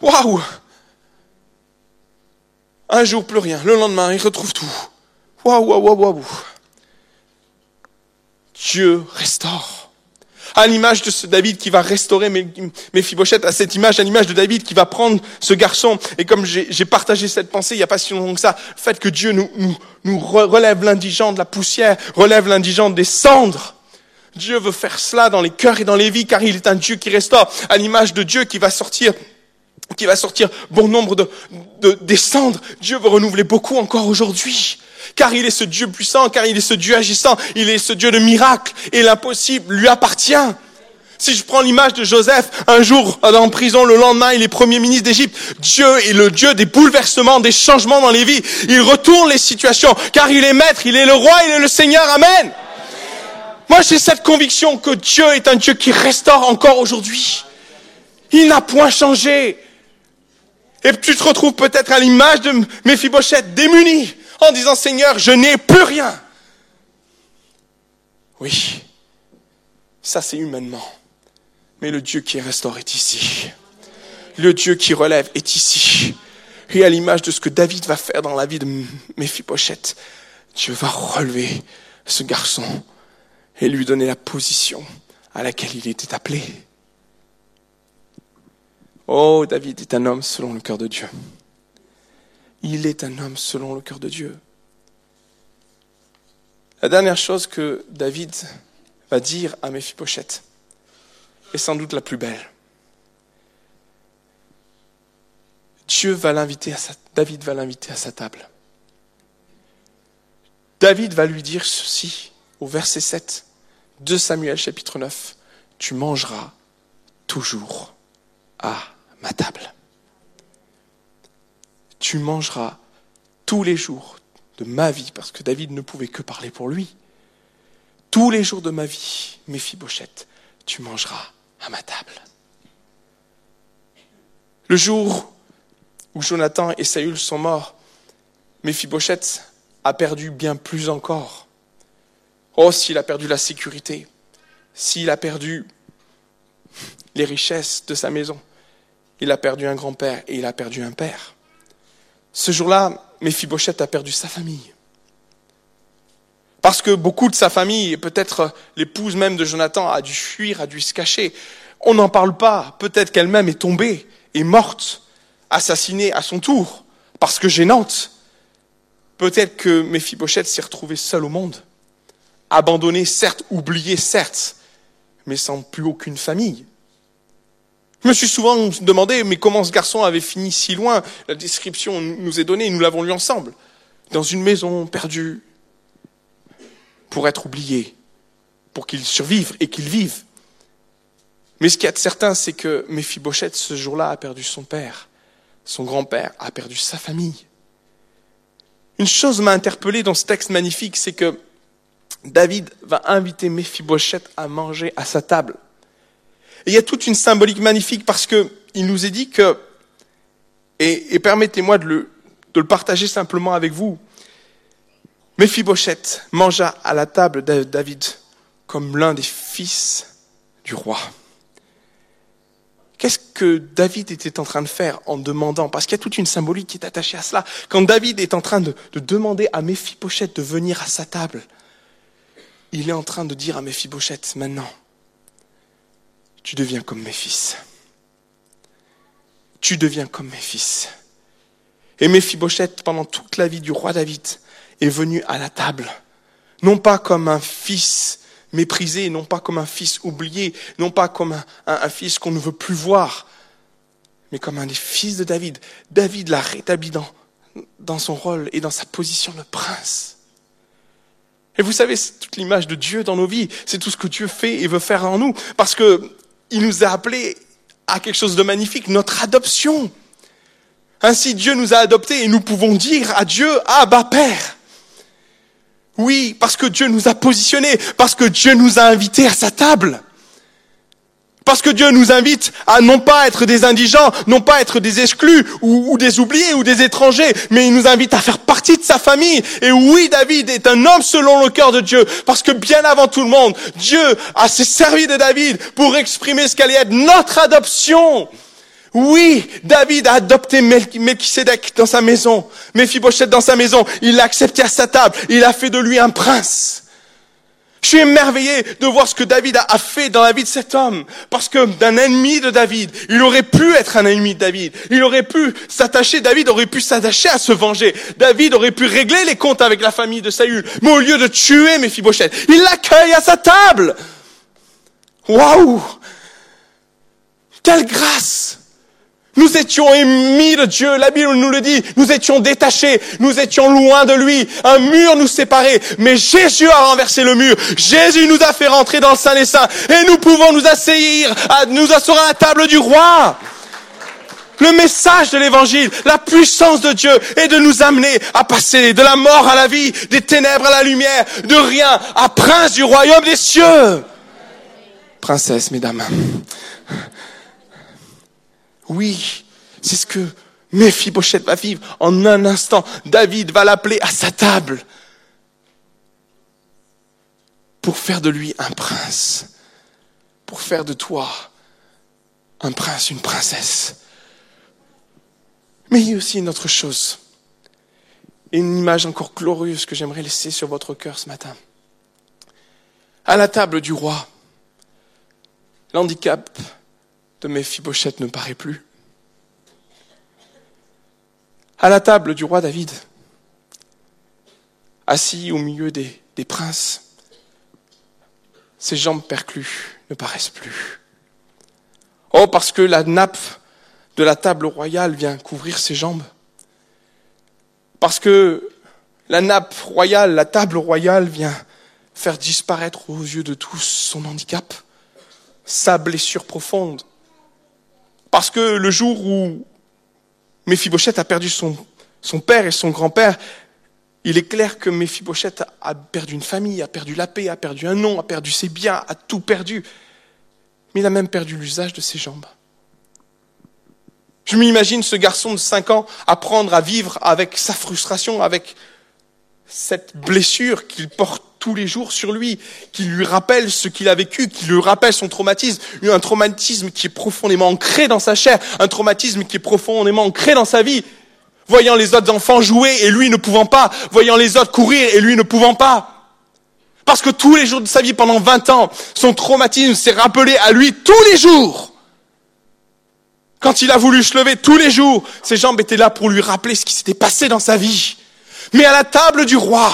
Waouh Un jour, plus rien. Le lendemain, il retrouve tout. Waouh, waouh, waouh, waouh. Dieu restaure. à l'image de ce David qui va restaurer Méphibosheth, à cette image, à l'image de David qui va prendre ce garçon. Et comme j'ai partagé cette pensée il n'y a pas si longtemps que ça, le fait que Dieu nous, nous, nous relève l'indigent de la poussière, relève l'indigent des cendres. Dieu veut faire cela dans les cœurs et dans les vies, car il est un Dieu qui restaure, à l'image de Dieu qui va sortir qui va sortir bon nombre de, de, des cendres. Dieu veut renouveler beaucoup encore aujourd'hui. Car il est ce Dieu puissant, car il est ce Dieu agissant, il est ce Dieu de miracles, et l'impossible lui appartient. Si je prends l'image de Joseph, un jour en prison, le lendemain, il est premier ministre d'Égypte. Dieu est le Dieu des bouleversements, des changements dans les vies. Il retourne les situations, car il est maître, il est le roi, il est le Seigneur. Amen. Moi, j'ai cette conviction que Dieu est un Dieu qui restaure encore aujourd'hui. Il n'a point changé. Et tu te retrouves peut-être à l'image de Méphibosheth, démuni, en disant Seigneur, je n'ai plus rien. Oui, ça c'est humainement. Mais le Dieu qui restaure est ici. Le Dieu qui relève est ici. Et à l'image de ce que David va faire dans la vie de Méphibosheth, Dieu va relever ce garçon et lui donner la position à laquelle il était appelé. Oh, David est un homme selon le cœur de Dieu. Il est un homme selon le cœur de Dieu. La dernière chose que David va dire à Méphibosheth est sans doute la plus belle. Dieu va l'inviter à David va l'inviter à sa table. David va lui dire ceci au verset 7 de Samuel chapitre 9. Tu mangeras toujours à ma table. Tu mangeras tous les jours de ma vie, parce que David ne pouvait que parler pour lui. Tous les jours de ma vie, Méphibosheth, tu mangeras à ma table. Le jour où Jonathan et Saül sont morts, Méphibosheth a perdu bien plus encore. Oh, s'il a perdu la sécurité, s'il a perdu les richesses de sa maison, il a perdu un grand-père et il a perdu un père. Ce jour-là, Méphibosheth a perdu sa famille. Parce que beaucoup de sa famille, et peut-être l'épouse même de Jonathan, a dû fuir, a dû se cacher. On n'en parle pas. Peut-être qu'elle-même est tombée, est morte, assassinée à son tour, parce que gênante. Peut-être que Méphibosheth s'est retrouvé seul au monde, abandonné, certes, oublié, certes, mais sans plus aucune famille. Je me suis souvent demandé, mais comment ce garçon avait fini si loin? La description nous est donnée, nous l'avons lu ensemble. Dans une maison perdue, pour être oublié, pour qu'il survive et qu'il vive. Mais ce qui est certain, c'est que Méphibosheth, ce jour-là, a perdu son père. Son grand-père a perdu sa famille. Une chose m'a interpellé dans ce texte magnifique, c'est que David va inviter Méphibosheth à manger à sa table. Et il y a toute une symbolique magnifique parce que il nous est dit que, et, permettez-moi de le, partager simplement avec vous, Méphibosheth mangea à la table de David comme l'un des fils du roi. Qu'est-ce que David était en train de faire en demandant? Parce qu'il y a toute une symbolique qui est attachée à cela. Quand David est en train de, de demander à Méphibosheth de venir à sa table, il est en train de dire à Méphibosheth maintenant, tu deviens comme mes fils. Tu deviens comme mes fils. Et Méphibosheth, pendant toute la vie du roi David, est venu à la table, non pas comme un fils méprisé, non pas comme un fils oublié, non pas comme un, fils qu'on ne veut plus voir, mais comme un des fils de David. David l'a rétabli dans, dans son rôle et dans sa position de prince. Et vous savez, c'est toute l'image de Dieu dans nos vies. C'est tout ce que Dieu fait et veut faire en nous. Parce que il nous a appelés à quelque chose de magnifique, notre adoption. Ainsi, Dieu nous a adoptés et nous pouvons dire à Dieu, ah, bah, Père. Oui, parce que Dieu nous a positionnés, parce que Dieu nous a invités à sa table. Parce que Dieu nous invite à non pas être des indigents, non pas être des exclus ou, des oubliés ou des étrangers, mais il nous invite à faire partie de sa famille. Et oui, David est un homme selon le cœur de Dieu, parce que bien avant tout le monde, Dieu a s'est servi de David pour exprimer ce qu'allait être notre adoption. Oui, David a adopté Melchisedec dans sa maison, Mephibosheth dans sa maison, il l'a accepté à sa table, il a fait de lui un prince. Je suis émerveillé de voir ce que David a fait dans la vie de cet homme. Parce que d'un ennemi de David, il aurait pu être un ennemi de David. Il aurait pu s'attacher, David aurait pu s'attacher à se venger. David aurait pu régler les comptes avec la famille de Saül. Mais au lieu de tuer Mephibosheth, il l'accueille à sa table. Waouh! Quelle grâce! Nous étions ennemis de Dieu, la Bible nous le dit, nous étions détachés, nous étions loin de lui, un mur nous séparait, mais Jésus a renversé le mur, Jésus nous a fait rentrer dans le Saint des Saints, et nous pouvons nous asseoir, nous asseoir à la table du roi. Le message de l'évangile, la puissance de Dieu est de nous amener à passer de la mort à la vie, des ténèbres à la lumière, de rien à prince du royaume des cieux. Princesse, mesdames. Oui, c'est ce que Mephibosheth va vivre. En un instant, David va l'appeler à sa table pour faire de lui un prince, pour faire de toi un prince, une princesse. Mais il y a aussi une autre chose, une image encore glorieuse que j'aimerais laisser sur votre cœur ce matin. À la table du roi, l'handicap de Mephibosheth ne paraît plus. À la table du roi David, assis au milieu des, des princes, ses jambes perclues ne paraissent plus. Oh, parce que la nappe de la table royale vient couvrir ses jambes. Parce que la nappe royale, la table royale vient faire disparaître aux yeux de tous son handicap, sa blessure profonde, parce que le jour où Mephibosheth a perdu son, père et son grand-père, il est clair que Mephibosheth a perdu une famille, a perdu la paix, a perdu un nom, a perdu ses biens, a tout perdu. Mais il a même perdu l'usage de ses jambes. Je m'imagine ce garçon de 5 ans apprendre à vivre avec sa frustration, avec cette blessure qu'il porte tous les jours sur lui, qui lui rappelle ce qu'il a vécu, qui lui rappelle son traumatisme, un traumatisme qui est profondément ancré dans sa chair, un traumatisme qui est profondément ancré dans sa vie. Voyant les autres enfants jouer et lui ne pouvant pas, voyant les autres courir et lui ne pouvant pas. Parce que tous les jours de sa vie, pendant 20 ans, son traumatisme s'est rappelé à lui tous les jours. Quand il a voulu se lever tous les jours, ses jambes étaient là pour lui rappeler ce qui s'était passé dans sa vie. Mais à la table du roi,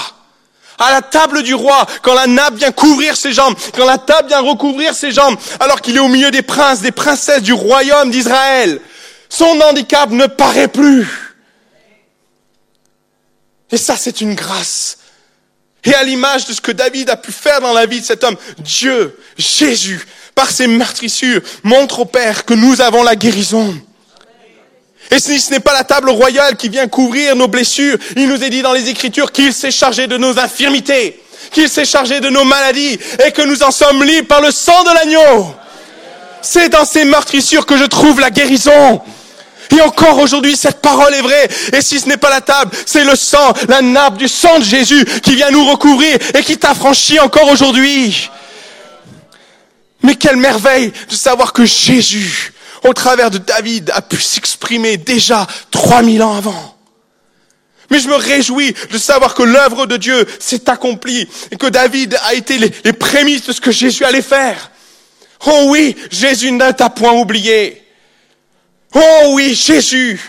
à la table du roi, quand la nappe vient couvrir ses jambes, quand la table vient recouvrir ses jambes, alors qu'il est au milieu des princes, des princesses du royaume d'Israël, son handicap ne paraît plus. Et ça, c'est une grâce. Et à l'image de ce que David a pu faire dans la vie de cet homme, Dieu, Jésus, par ses meurtrissures, montre au Père que nous avons la guérison. Et si ce n'est pas la table royale qui vient couvrir nos blessures, il nous est dit dans les Écritures qu'il s'est chargé de nos infirmités, qu'il s'est chargé de nos maladies et que nous en sommes libres par le sang de l'agneau. C'est dans ces meurtrissures que je trouve la guérison. Et encore aujourd'hui, cette parole est vraie. Et si ce n'est pas la table, c'est le sang, la nappe du sang de Jésus qui vient nous recouvrir et qui t'affranchit encore aujourd'hui. Mais quelle merveille de savoir que Jésus, au travers de David, a pu s'exprimer déjà 3000 ans avant. Mais je me réjouis de savoir que l'œuvre de Dieu s'est accomplie et que David a été les, les, prémices de ce que Jésus allait faire. Oh oui, Jésus ne t'a point oublié. Oh oui, Jésus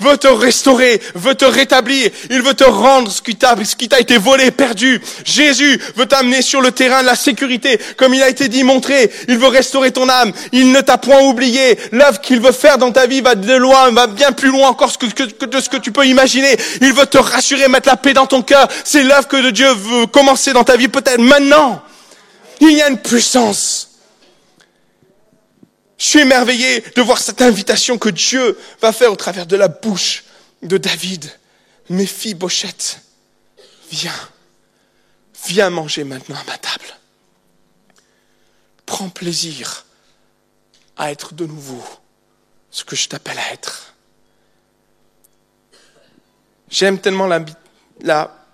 veut te restaurer, veut te rétablir, il veut te rendre ce qui t'a, été volé, perdu. Jésus veut t'amener sur le terrain de la sécurité, comme il a été dit, montré. Il veut restaurer ton âme. Il ne t'a point oublié. L'œuvre qu'il veut faire dans ta vie va de loin, va bien plus loin encore de ce que tu peux imaginer. Il veut te rassurer, mettre la paix dans ton cœur. C'est l'œuvre que Dieu veut commencer dans ta vie peut-être maintenant. Il y a une puissance. Je suis émerveillé de voir cette invitation que Dieu va faire au travers de la bouche de David. Mes Bochette, viens, viens manger maintenant à ma table. Prends plaisir à être de nouveau ce que je t'appelle à être. J'aime tellement la,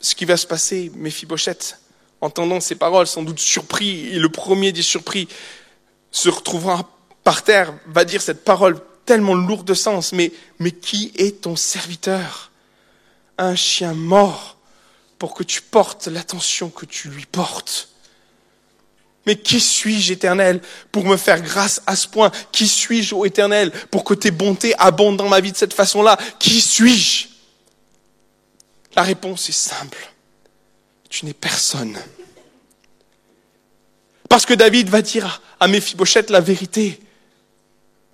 ce qui va se passer, Mephibosheth, entendant ces paroles, sans doute surpris, et le premier des surpris, se retrouvera par terre, va dire cette parole tellement lourde de sens, mais, mais qui est ton serviteur? Un chien mort pour que tu portes l'attention que tu lui portes. Mais qui suis-je, éternel, pour me faire grâce à ce point? Qui suis-je, ô éternel, pour que tes bontés abondent dans ma vie de cette façon-là? Qui suis-je? La réponse est simple. Tu n'es personne. Parce que David va dire à Méphibosheth la vérité.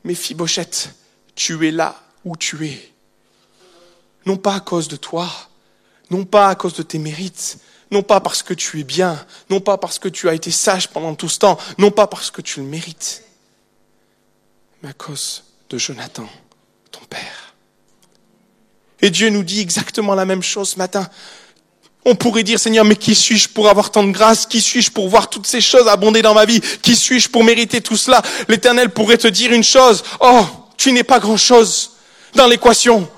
Méphibosheth, tu es là où tu es. Non pas à cause de toi, non pas à cause de tes mérites, non pas parce que tu es bien, non pas parce que tu as été sage pendant tout ce temps, non pas parce que tu le mérites, mais à cause de Jonathan, ton père. Et Dieu nous dit exactement la même chose ce matin. On pourrait dire, Seigneur, mais qui suis-je pour avoir tant de grâce? Qui suis-je pour voir toutes ces choses abonder dans ma vie? Qui suis-je pour mériter tout cela? L'Éternel pourrait te dire une chose. Oh, tu n'es pas grand-chose dans l'équation.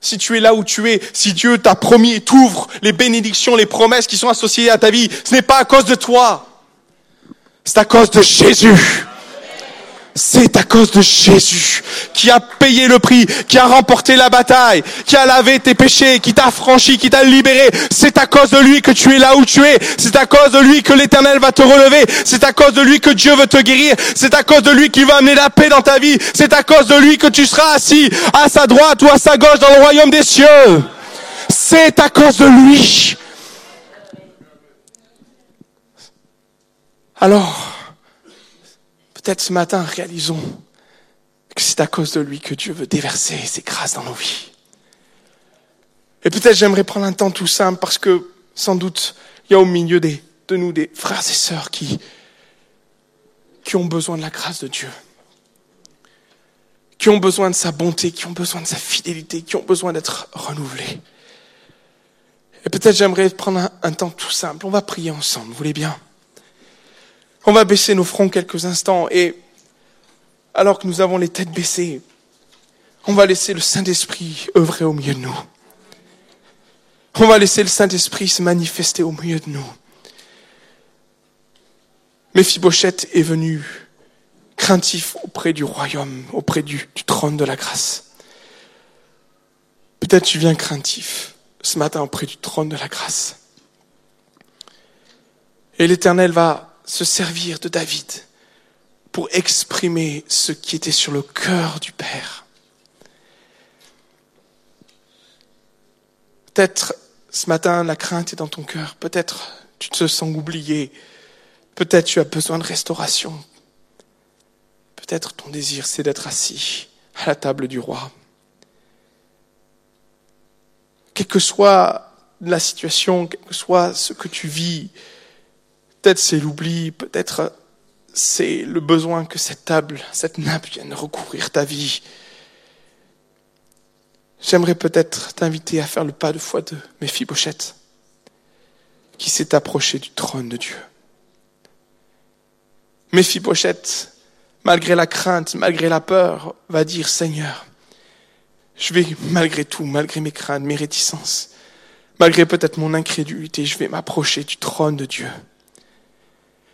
Si tu es là où tu es, si Dieu t'a promis et t'ouvre les bénédictions, les promesses qui sont associées à ta vie, ce n'est pas à cause de toi. C'est à cause de Jésus. C'est à cause de Jésus qui a payé le prix, qui a remporté la bataille, qui a lavé tes péchés, qui t'a franchi, qui t'a libéré. C'est à cause de lui que tu es là où tu es. C'est à cause de lui que l'éternel va te relever. C'est à cause de lui que Dieu veut te guérir. C'est à cause de lui qu'il va amener la paix dans ta vie. C'est à cause de lui que tu seras assis à sa droite ou à sa gauche dans le royaume des cieux. C'est à cause de lui. Alors, Peut-être ce matin, réalisons que c'est à cause de lui que Dieu veut déverser ses grâces dans nos vies. Et peut-être j'aimerais prendre un temps tout simple parce que sans doute il y a au milieu de nous des frères et sœurs qui, qui ont besoin de la grâce de Dieu, qui ont besoin de sa bonté, qui ont besoin de sa fidélité, qui ont besoin d'être renouvelés. Et peut-être j'aimerais prendre un, un temps tout simple. On va prier ensemble, vous voulez bien? On va baisser nos fronts quelques instants et alors que nous avons les têtes baissées, on va laisser le Saint-Esprit œuvrer au milieu de nous. On va laisser le Saint-Esprit se manifester au milieu de nous. Méphibosheth est venu craintif auprès du royaume, auprès du trône de la grâce. Peut-être tu viens craintif ce matin auprès du trône de la grâce. Et l'Éternel va se servir de David pour exprimer ce qui était sur le cœur du Père. Peut-être ce matin la crainte est dans ton cœur, peut-être tu te sens oublié, peut-être tu as besoin de restauration, peut-être ton désir c'est d'être assis à la table du roi. Quelle que soit la situation, quel que soit ce que tu vis, Peut-être c'est l'oubli, peut-être c'est le besoin que cette table, cette nappe vienne recouvrir ta vie. J'aimerais peut-être t'inviter à faire le pas de foi de Méphibosheth, qui s'est approché du trône de Dieu. Méphibosheth, malgré la crainte, malgré la peur, va dire Seigneur, je vais malgré tout, malgré mes craintes, mes réticences, malgré peut-être mon incrédulité, je vais m'approcher du trône de Dieu.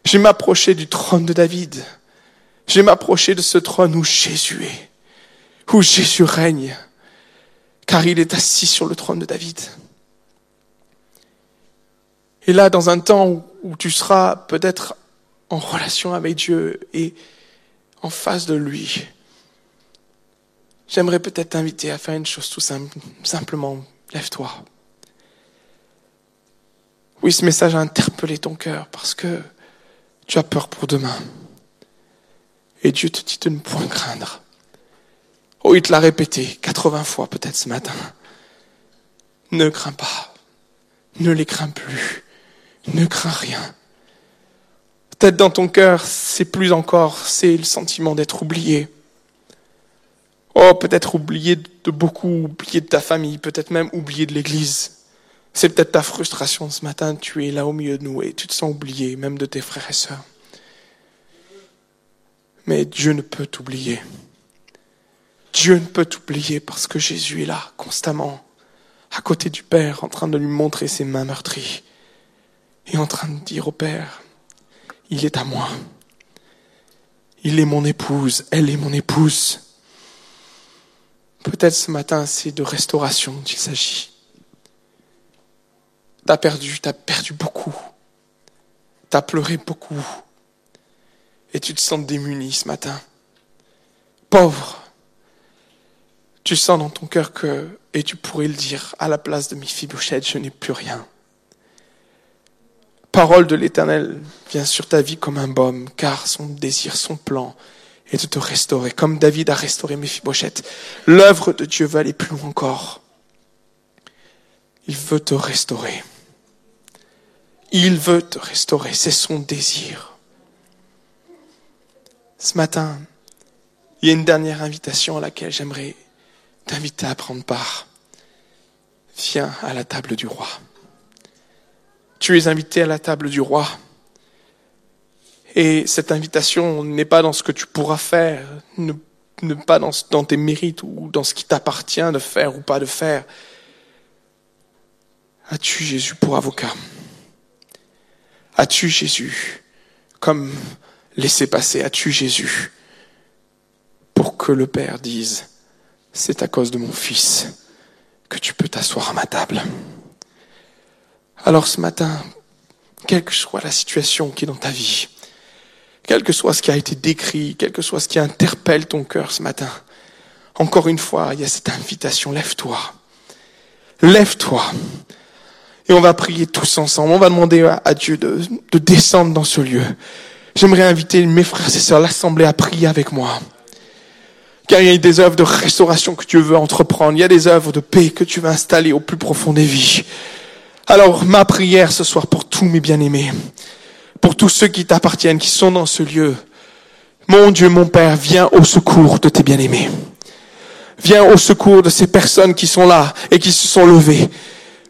Je vais m'approcher du trône de David. Je vais m'approcher de ce trône où Jésus est, où Jésus règne, car il est assis sur le trône de David. Et là, dans un temps où tu seras peut-être en relation avec Dieu et en face de lui, j'aimerais peut-être t'inviter à faire une chose tout simple, simplement, lève-toi. Oui, ce message a interpellé ton cœur parce que tu as peur pour demain. Et Dieu te dit de ne point craindre. Oh, il te l'a répété 80 fois peut-être ce matin. Ne crains pas. Ne les crains plus. Ne crains rien. Peut-être dans ton cœur, c'est plus encore, c'est le sentiment d'être oublié. Oh, peut-être oublié de beaucoup, oublié de ta famille, peut-être même oublié de l'église. C'est peut-être ta frustration ce matin, tu es là au milieu de nous et tu te sens oublié, même de tes frères et sœurs. Mais Dieu ne peut t'oublier. Dieu ne peut t'oublier parce que Jésus est là constamment, à côté du Père, en train de lui montrer ses mains meurtries et en train de dire au Père, il est à moi. Il est mon épouse, elle est mon épouse. Peut-être ce matin, c'est de restauration qu'il s'agit. T'as perdu, t'as perdu beaucoup. T'as pleuré beaucoup. Et tu te sens démuni ce matin. Pauvre. Tu sens dans ton cœur que, et tu pourrais le dire, à la place de Mephibosheth, je n'ai plus rien. Parole de l'éternel vient sur ta vie comme un baume, car son désir, son plan est de te restaurer, comme David a restauré Mephibosheth. L'œuvre de Dieu va aller plus loin encore. Il veut te restaurer. Il veut te restaurer, c'est son désir. Ce matin, il y a une dernière invitation à laquelle j'aimerais t'inviter à prendre part. Viens à la table du roi. Tu es invité à la table du roi. Et cette invitation n'est pas dans ce que tu pourras faire, ne, pas dans, dans tes mérites ou dans ce qui t'appartient de faire ou pas de faire. As-tu Jésus pour avocat? As-tu Jésus comme laissé passer? As-tu Jésus pour que le Père dise, c'est à cause de mon Fils que tu peux t'asseoir à ma table? Alors ce matin, quelle que soit la situation qui est dans ta vie, quel que soit ce qui a été décrit, quel que soit ce qui interpelle ton cœur ce matin, encore une fois, il y a cette invitation, lève-toi. Lève-toi. Et on va prier tous ensemble. On va demander à Dieu de, de descendre dans ce lieu. J'aimerais inviter mes frères et sœurs, l'assemblée à prier avec moi. Car il y a des œuvres de restauration que Dieu veut entreprendre. Il y a des œuvres de paix que tu veux installer au plus profond des vies. Alors, ma prière ce soir pour tous mes bien-aimés, pour tous ceux qui t'appartiennent, qui sont dans ce lieu. Mon Dieu, mon Père, viens au secours de tes bien-aimés. Viens au secours de ces personnes qui sont là et qui se sont levées.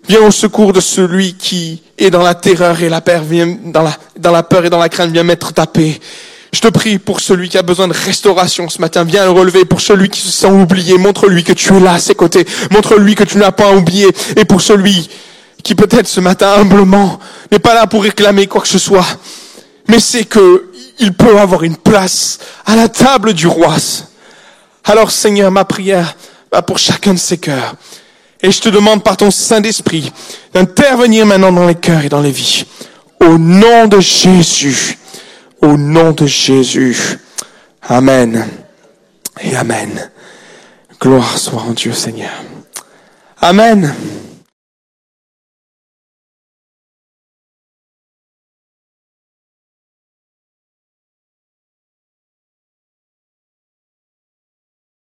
Viens au secours de celui qui est dans la terreur et la peur, vient dans la, dans la peur et dans la crainte, viens mettre ta paix. Je te prie pour celui qui a besoin de restauration ce matin, viens le relever. Pour celui qui se sent oublié, montre-lui que tu es là à ses côtés. Montre-lui que tu n'as pas oublié. Et pour celui qui peut-être ce matin humblement n'est pas là pour réclamer quoi que ce soit, mais c'est que il peut avoir une place à la table du roi. Alors Seigneur, ma prière va pour chacun de ces cœurs. Et je te demande par ton Saint-Esprit d'intervenir maintenant dans les cœurs et dans les vies. Au nom de Jésus. Au nom de Jésus. Amen. Et Amen. Gloire soit en Dieu Seigneur. Amen.